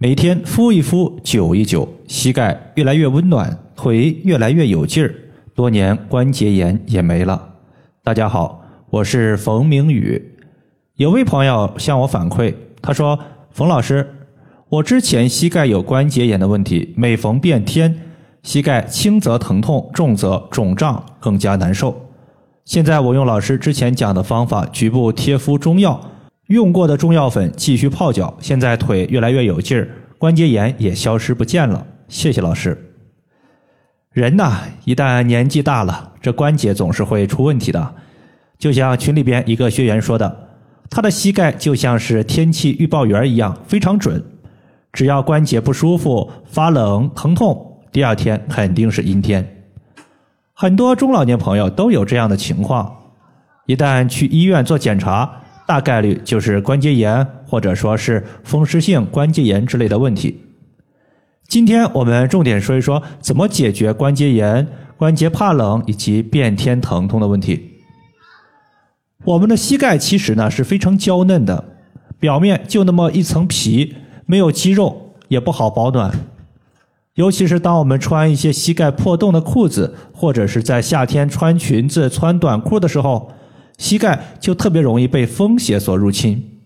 每天敷一敷，灸一灸，膝盖越来越温暖，腿越来越有劲儿，多年关节炎也没了。大家好，我是冯明宇。有位朋友向我反馈，他说：“冯老师，我之前膝盖有关节炎的问题，每逢变天，膝盖轻则疼痛，重则肿胀，更加难受。现在我用老师之前讲的方法，局部贴敷中药。”用过的中药粉继续泡脚，现在腿越来越有劲儿，关节炎也消失不见了。谢谢老师。人呐，一旦年纪大了，这关节总是会出问题的。就像群里边一个学员说的，他的膝盖就像是天气预报员一样，非常准。只要关节不舒服、发冷、疼痛，第二天肯定是阴天。很多中老年朋友都有这样的情况，一旦去医院做检查。大概率就是关节炎，或者说是风湿性关节炎之类的问题。今天我们重点说一说怎么解决关节炎、关节怕冷以及变天疼痛的问题。我们的膝盖其实呢是非常娇嫩的，表面就那么一层皮，没有肌肉，也不好保暖。尤其是当我们穿一些膝盖破洞的裤子，或者是在夏天穿裙子、穿短裤的时候。膝盖就特别容易被风邪所入侵。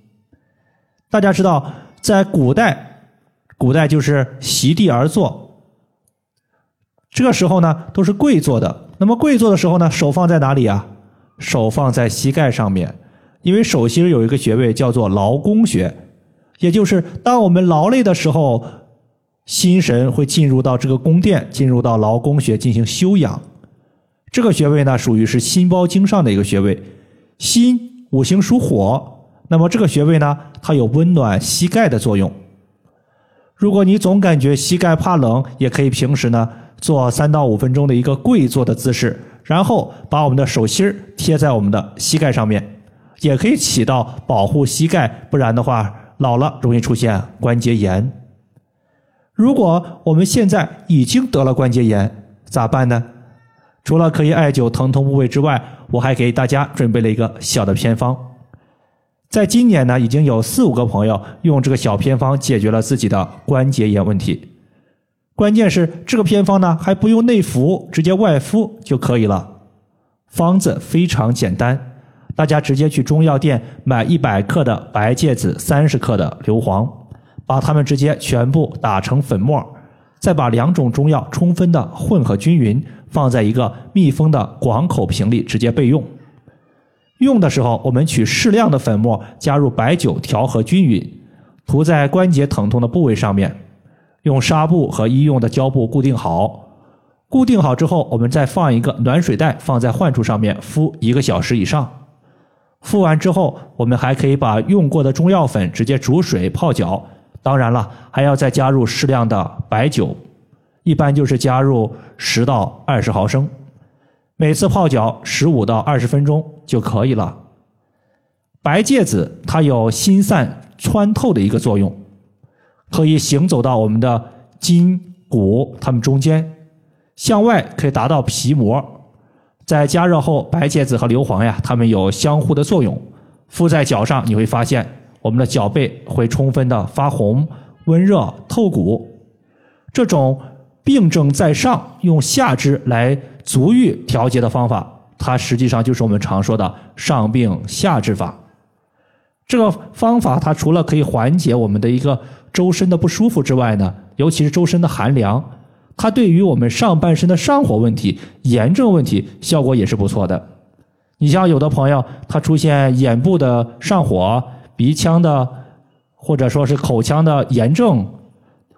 大家知道，在古代，古代就是席地而坐，这个时候呢都是跪坐的。那么跪坐的时候呢，手放在哪里啊？手放在膝盖上面，因为手心有一个穴位叫做劳宫穴，也就是当我们劳累的时候，心神会进入到这个宫殿，进入到劳宫穴进行休养。这个穴位呢，属于是心包经上的一个穴位。心五行属火，那么这个穴位呢，它有温暖膝盖的作用。如果你总感觉膝盖怕冷，也可以平时呢做三到五分钟的一个跪坐的姿势，然后把我们的手心贴在我们的膝盖上面，也可以起到保护膝盖。不然的话，老了容易出现关节炎。如果我们现在已经得了关节炎，咋办呢？除了可以艾灸疼痛部位之外，我还给大家准备了一个小的偏方。在今年呢，已经有四五个朋友用这个小偏方解决了自己的关节炎问题。关键是这个偏方呢还不用内服，直接外敷就可以了。方子非常简单，大家直接去中药店买一百克的白芥子，三十克的硫磺，把它们直接全部打成粉末。再把两种中药充分的混合均匀，放在一个密封的广口瓶里直接备用。用的时候，我们取适量的粉末，加入白酒调和均匀，涂在关节疼痛的部位上面，用纱布和医用的胶布固定好。固定好之后，我们再放一个暖水袋放在患处上面敷一个小时以上。敷完之后，我们还可以把用过的中药粉直接煮水泡脚。当然了，还要再加入适量的白酒，一般就是加入十到二十毫升，每次泡脚十五到二十分钟就可以了。白芥子它有心散穿透的一个作用，可以行走到我们的筋骨它们中间，向外可以达到皮膜。在加热后，白芥子和硫磺呀，它们有相互的作用，敷在脚上你会发现。我们的脚背会充分的发红、温热、透骨，这种病症在上，用下肢来足浴调节的方法，它实际上就是我们常说的上病下治法。这个方法它除了可以缓解我们的一个周身的不舒服之外呢，尤其是周身的寒凉，它对于我们上半身的上火问题、炎症问题效果也是不错的。你像有的朋友他出现眼部的上火。鼻腔的，或者说是口腔的炎症，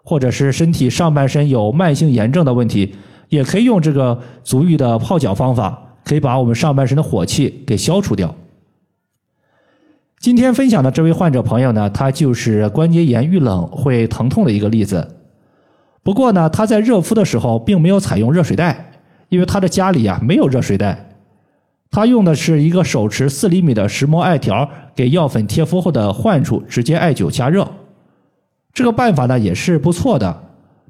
或者是身体上半身有慢性炎症的问题，也可以用这个足浴的泡脚方法，可以把我们上半身的火气给消除掉。今天分享的这位患者朋友呢，他就是关节炎遇冷会疼痛的一个例子。不过呢，他在热敷的时候并没有采用热水袋，因为他的家里啊没有热水袋。他用的是一个手持四厘米的石墨艾条，给药粉贴敷后的患处直接艾灸加热。这个办法呢也是不错的，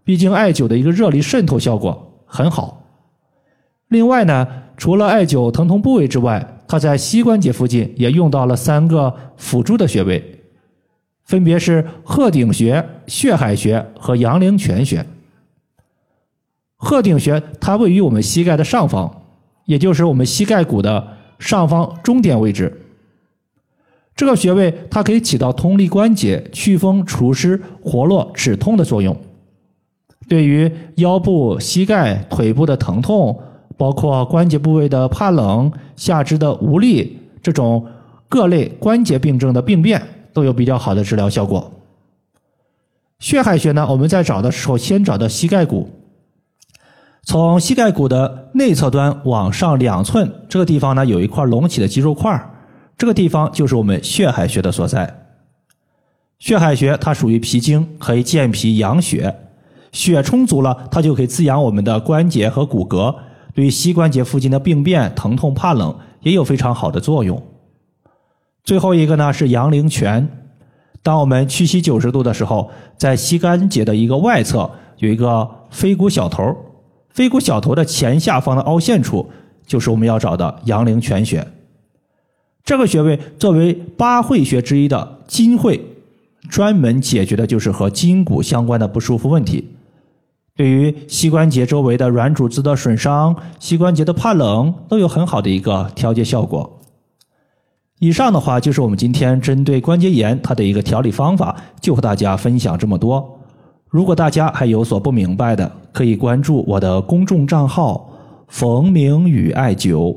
毕竟艾灸的一个热力渗透效果很好。另外呢，除了艾灸疼痛部位之外，他在膝关节附近也用到了三个辅助的穴位，分别是鹤顶穴、血海穴和阳陵泉穴。鹤顶穴它位于我们膝盖的上方，也就是我们膝盖骨的上方中点位置。这个穴位它可以起到通利关节、祛风除湿、活络止痛的作用。对于腰部、膝盖、腿部的疼痛，包括关节部位的怕冷、下肢的无力这种各类关节病症的病变，都有比较好的治疗效果。血海穴呢，我们在找的时候，先找到膝盖骨，从膝盖骨的内侧端往上两寸，这个地方呢有一块隆起的肌肉块，这个地方就是我们血海穴的所在。血海穴它属于脾经，可以健脾养血。血充足了，它就可以滋养我们的关节和骨骼，对膝关节附近的病变、疼痛、怕冷也有非常好的作用。最后一个呢是阳陵泉，当我们屈膝九十度的时候，在膝关节的一个外侧有一个腓骨小头，腓骨小头的前下方的凹陷处就是我们要找的阳陵泉穴。这个穴位作为八会穴之一的筋会，专门解决的就是和筋骨相关的不舒服问题。对于膝关节周围的软组织的损伤、膝关节的怕冷，都有很好的一个调节效果。以上的话就是我们今天针对关节炎它的一个调理方法，就和大家分享这么多。如果大家还有所不明白的，可以关注我的公众账号“冯明宇艾灸”，